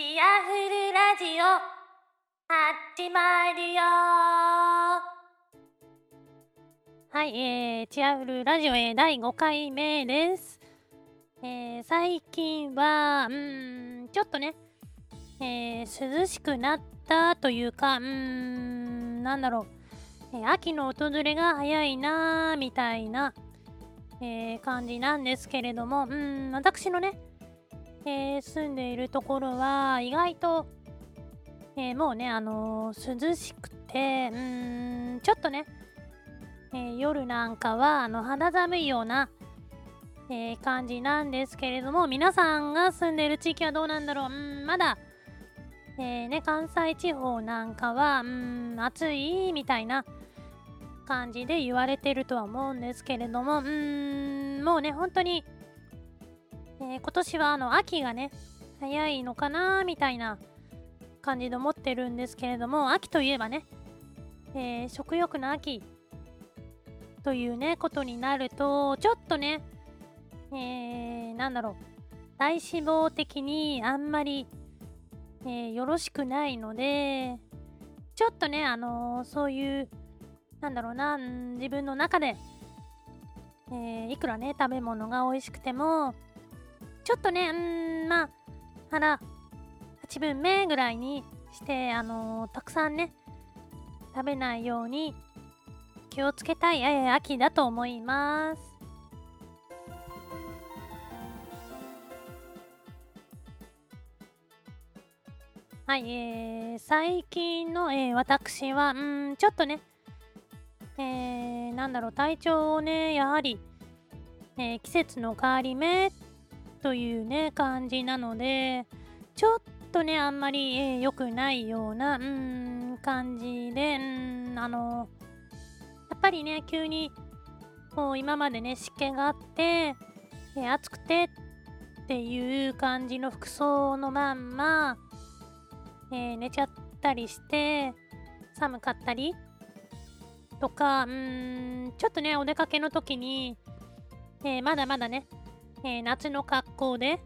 チアフルラジオ。始まるよ。はい、えー、チアフルラジオ、えー、第5回目です。えー、最近は、うーん、ちょっとね、えー、涼しくなったというか、うーん、なんだろう、えー秋の訪れが早いなーみたいな、えー感じなんですけれども、うん、私のね、えー住んでいるところは意外と、えーもうね、あのー涼しくて、うーん、ちょっとね、え夜なんかはあの肌寒いような、え感じなんですけれども、皆さんが住んでいる地域はどうなんだろう、うん、まだ、えね、関西地方なんかは、うん、暑いみたいな感じで言われてるとは思うんですけれども、うん、もうね、本当に、えー今年はあの秋がね、早いのかなみたいな感じで思ってるんですけれども、秋といえばね、えー食欲の秋というね、ことになると、ちょっとね、えー、なんだろう、体脂肪的にあんまり、えーよろしくないので、ちょっとね、あのーそういう、なんだろうな、自分の中で、えーいくらね、食べ物が美味しくても、ちょっとね、うん、まあ、腹8分目ぐらいにして、あのーたくさんね、食べないように気をつけたい、えー秋だと思います。はい、えー、最近の、えー私は、うん、ちょっとね、えー、なんだろう、体調をね、やはり、えー季節の変わり目というね、感じなので、ちょっとね、あんまり、えーくないような、うん、感じで、うん、あのやっぱりね、急に、こう、今までね、湿気があって、えー暑くてっていう感じの服装のまんま、えー寝ちゃったりして、寒かったりとか、うん、ちょっとね、お出かけの時に、えーまだまだね、えー夏の格好で、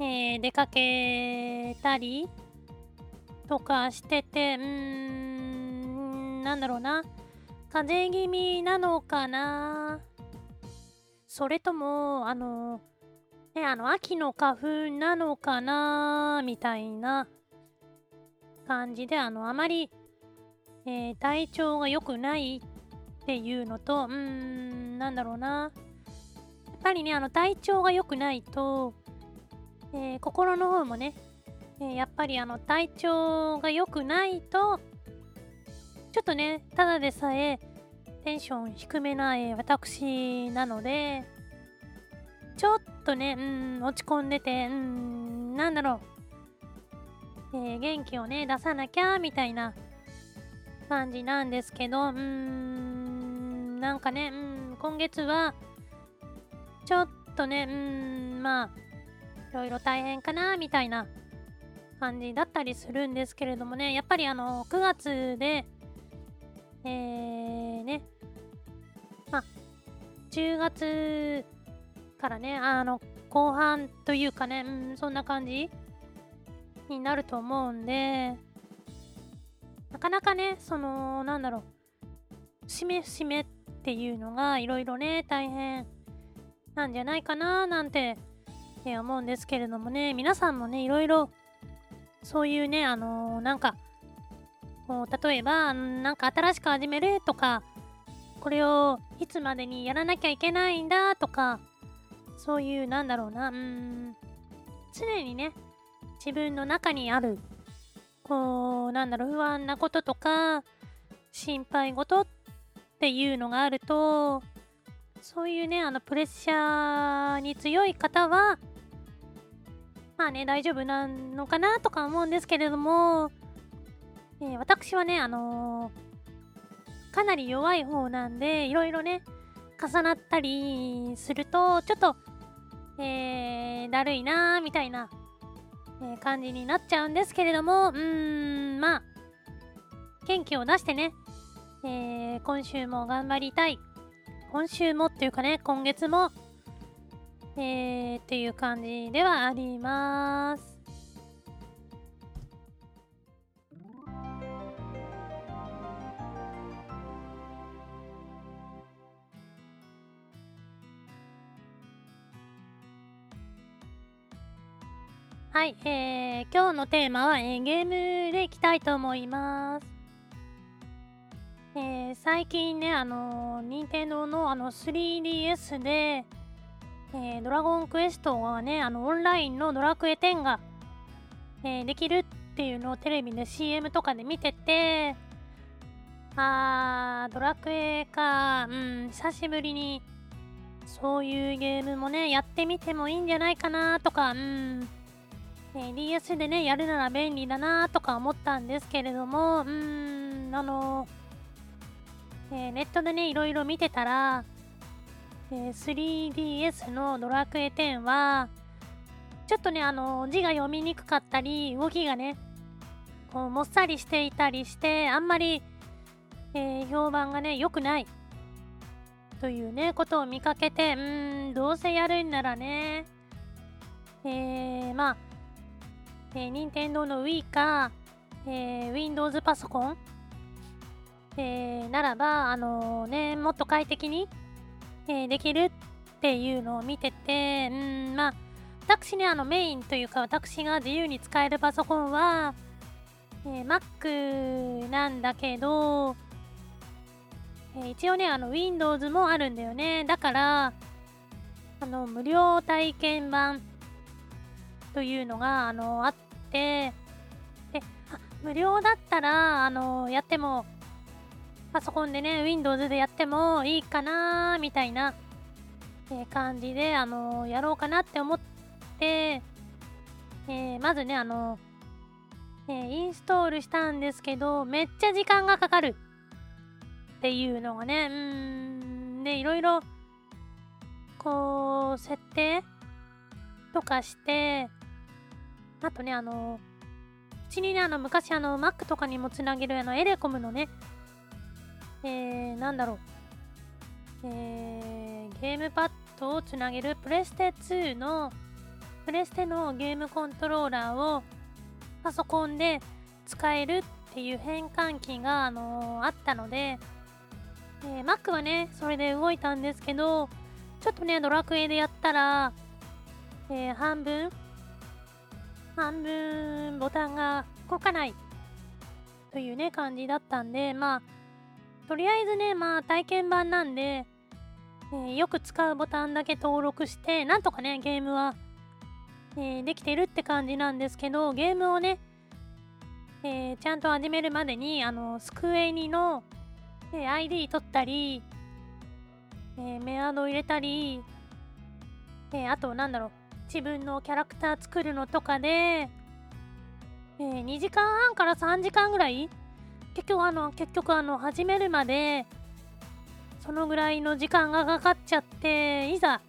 えー出かけたりとかしてて、うーん、なんだろうな、風邪気味なのかなそれとも、あの、ね、あの、秋の花粉なのかなみたいな感じで、あの、あまり、えー体調が良くないっていうのと、うーん、なんだろうな。やっぱりね、あの、体調が良くないと、えー心の方もね、えーやっぱりあの、体調が良くないと、ちょっとね、ただでさえ、テンション低めな、えー私なので、ちょっとね、うん、落ち込んでて、うん、なんだろう、えー元気をね、出さなきゃ、みたいな感じなんですけど、うーん、なんかね、うん、今月は、ちょっとね、うーん、まあ、いろいろ大変かな、みたいな感じだったりするんですけれどもね、やっぱりあの、9月で、えー、ね、まあ、10月からね、あの、後半というかね、うん、そんな感じになると思うんで、なかなかね、その、なんだろう、節目節目っていうのがいろいろね、大変なんじゃないかななんて、え思うんですけれどもね、皆さんもね、いろいろ、そういうね、あのーなんか、こう、例えば、うんなんか新しく始めるとか、これをいつまでにやらなきゃいけないんだとか、そういう、なんだろうな、うーん、常にね、自分の中にある、こう、なんだろう、不安なこととか、心配事っていうのがあると、そういうね、あの、プレッシャーに強い方は、まあね、大丈夫なのかなとか思うんですけれども、えー私はね、あのーかなり弱い方なんで、いろいろね、重なったりすると、ちょっと、えー、だるいなーみたいな、え感じになっちゃうんですけれども、うーん、まあ、元気を出してね、えー今週も頑張りたい。今週もっていうかね、今月も、えー、っていう感じではあります。はい、えー、今日のテーマは、えー、ゲームでいきたいと思います。えー、最近ね、あのー、任天堂のあの 3DS で、えー、ドラゴンクエストがね、あの、オンラインのドラクエ10が、えー、できるっていうのをテレビで CM とかで見てて、あー、ドラクエか、うん、久しぶりに、そういうゲームもね、やってみてもいいんじゃないかなとか、うん、え DS でね、やるなら便利だなとか思ったんですけれども、うん、あのえー、ネットでね、いろいろ見てたら、えー、3DS のドラクエ10は、ちょっとね、あの字が読みにくかったり、動きがね、こう、もっさりしていたりして、あんまり、えー、評判がね、良くない。というね、ことを見かけて、うーん、どうせやるんならね、えー、まあ、えー、任天堂の Wii か、えー、Windows パソコン、えー、ならば、あのー、ね、もっと快適に、えー、できるっていうのを見てて、うん、まあ、私ね、あのメインというか私が自由に使えるパソコンは、えー、Mac なんだけど、えー、一応ね、あの Windows もあるんだよね。だから、あの、無料体験版というのが、あの、あって、で、無料だったら、あの、やっても、パソコンでね、Windows でやってもいいかなみたいな、え、感じで、あのやろうかなって思って、えー、まずね、あのえ、インストールしたんですけど、めっちゃ時間がかかるっていうのがね、うーん、で、いろいろ、こう、設定とかして、あとね、あの、うちにね、あの、昔あの、Mac とかにもつなげるあの、エレコムのね、えー、なんだろう、えー、ゲームパッドをつなげるプレステ2の、プレステのゲームコントローラーをパソコンで使えるっていう変換器が、あのー、あったので、えー、Mac はね、それで動いたんですけど、ちょっとね、ドラクエでやったら、えー、半分半分ボタンが動かないというね、感じだったんで、まあ、とりあえずね、まあ、体験版なんで、えー、よく使うボタンだけ登録して、なんとかね、ゲームは、えー、できてるって感じなんですけど、ゲームをね、えー、ちゃんと始めるまでに、あの、スクエニの、え ID 取ったり、えメアド入れたり、えあと、なんだろう、自分のキャラクター作るのとかで、え、2時間半から3時間ぐらい結局あの、結局あの、始めるまで、そのぐらいの時間がかかっちゃって、いざ、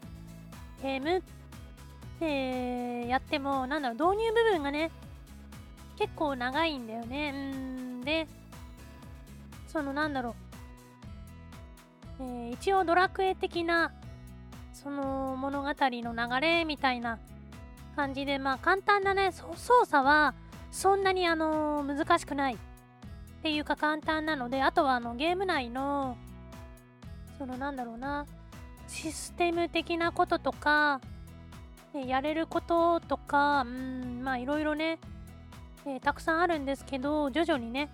ゲームってやっても、なんだろう、導入部分がね、結構長いんだよね。うんで、そのなんだろう、えー、一応ドラクエ的なその物語の流れみたいな感じでまあ簡単なね操作はそんなにあの難しくないっていうか簡単なのであとはあのゲーム内のそのなんだろうなシステム的なこととかやれることとかうんまあいろいろね、えー、たくさんあるんですけど徐々にね、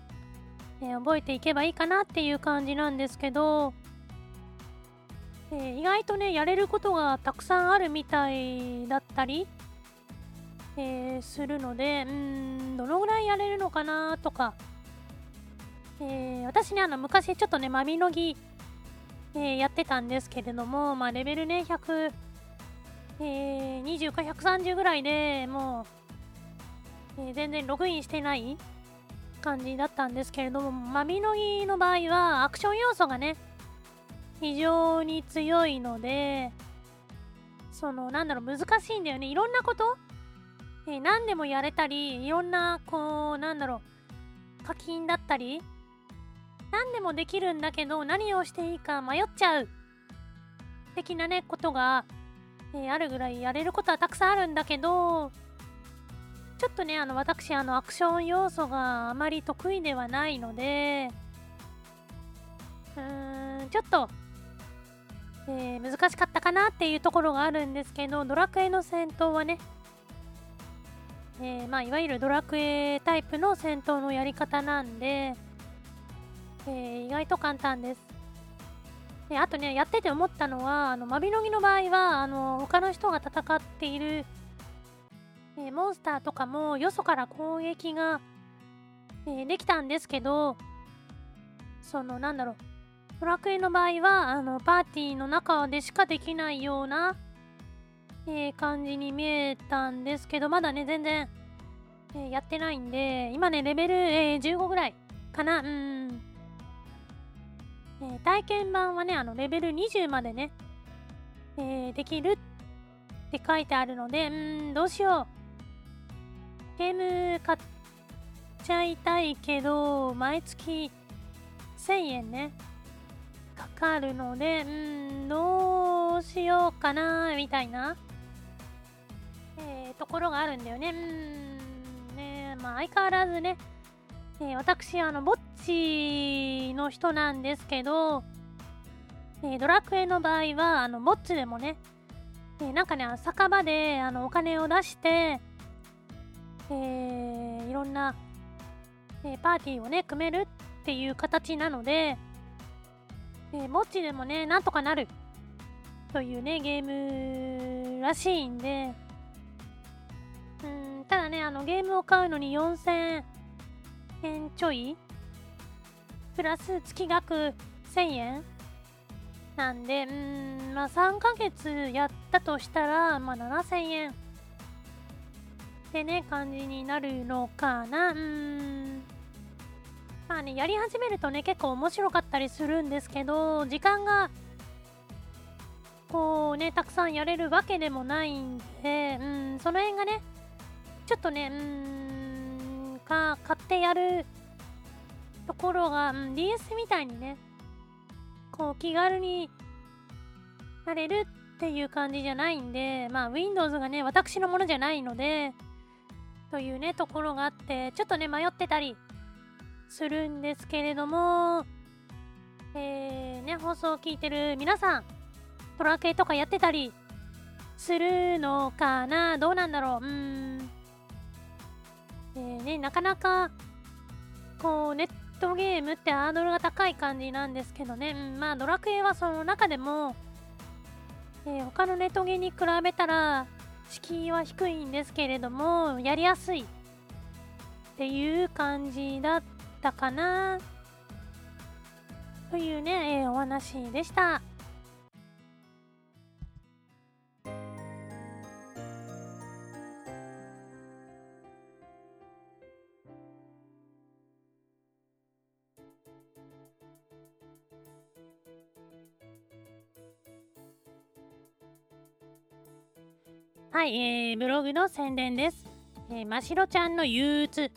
えー、覚えていけばいいかなっていう感じなんですけどえー、意外とねやれることがたくさんあるみたいだったり、え、するのでうんどのぐらいやれるのかなとか、えー、私ねあの昔ちょっとねマミノギ、えやってたんですけれども、まあ、レベルね100、え20か130ぐらいでもう、え全然ログインしてない感じだったんですけれどもマミノギの場合はアクション要素がね非常に強いので、その、なんだろう、難しいんだよね。いろんなこと、えー、何でもやれたり、いろんな、こう、なんだろう、課金だったり、何でもできるんだけど、何をしていいか迷っちゃう。的なね、ことが、えー、あるぐらいやれることはたくさんあるんだけど、ちょっとね、あの、私、あの、アクション要素があまり得意ではないので、うーん、ちょっと、えー、難しかったかなっていうところがあるんですけどドラクエの戦闘はね、えー、まあ、いわゆるドラクエタイプの戦闘のやり方なんで、えー、意外と簡単です。であとね、やってて思ったのは、あの、マビノギの場合は、あの、他の人が戦っている、えー、モンスターとかも、よそから攻撃が、えできたんですけど、その、なんだろう、ドラクエの場合は、あの、パーティーの中でしかできないような、え、感じに見えたんですけど、まだね、全然、え、やってないんで、今ね、レベル、え、15ぐらいかな。うん。えー、体験版はね、あの、レベル20までね、えー、できるって書いてあるので、うん、どうしよう。ゲーム買っちゃいたいけど、毎月1000円ね、かかるので、うん、どうしようかな、みたいな、えー、ところがあるんだよね。うん、ね、まあ相変わらずね、えー、私、あの、ぼっちの人なんですけど、えー、ドラクエの場合は、あの、ぼっちでもね、えー、なんかね、酒場で、あの、お金を出して、えー、いろんな、え、パーティーをね、組めるっていう形なので、え、ぼっちでもね、なんとかなるというね、ゲームらしいんで、うん、ただね、あの、ゲームを買うのに4000円ちょい？プラス月額1000円？なんで、うん、まあ3ヶ月やったとしたら、まあ7000円ってね、感じになるのかな？うん。まあね、やり始めるとね、結構面白かったりするんですけど、時間が、こうね、たくさんやれるわけでもないんで、うん、その辺がね、ちょっとね、うん、か、買ってやるところが、うん、DS みたいにね、こう気軽になれるっていう感じじゃないんで、まあ Windows がね、私のものじゃないので、というね、ところがあって、ちょっとね、迷ってたりするんですけれども、えー、ね、放送を聞いてる皆さん、トラケとかやってたりするのかな？どうなんだろう？うーん。えー、ね、なかなか、こう、ネットゲームってハードルが高い感じなんですけどね。うん、まあ、ドラクエはその中でも、えー、他のネットゲに比べたら、敷居は低いんですけれども、やりやすいっていう感じだったかなというね、えー、お話でした。はい、えー、ブログの宣伝です。えー、ましろちゃんの憂鬱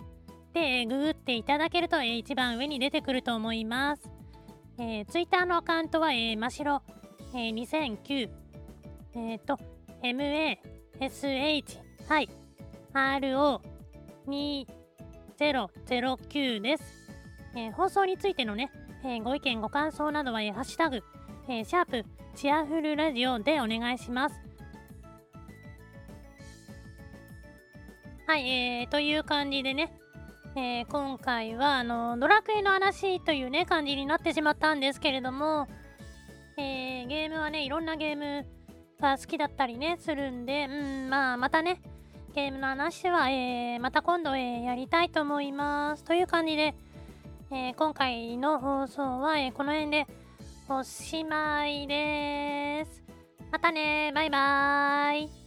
で、ググっていただけると、えー、一番上に出てくると思います。えー、ツイッターのアカウントは、えー、ましろ、えー、2009、えっ、ー、と、mash、はい、ro2009 です。えー、放送についてのね、えー、ご意見、ご感想などは、えー、ハッシュタグ、えー、シャープ、チアフルラジオでお願いします。はい、えー、という感じでね、えー、今回はあのドラクエの話というね感じになってしまったんですけれども、えー、ゲームはねいろんなゲームが好きだったりねするんで、うん、まあまたねゲームの話は、えー、また今度、えー、やりたいと思います。という感じで、えー、今回の放送は、えー、この辺でおしまいです。またねバイバーイ。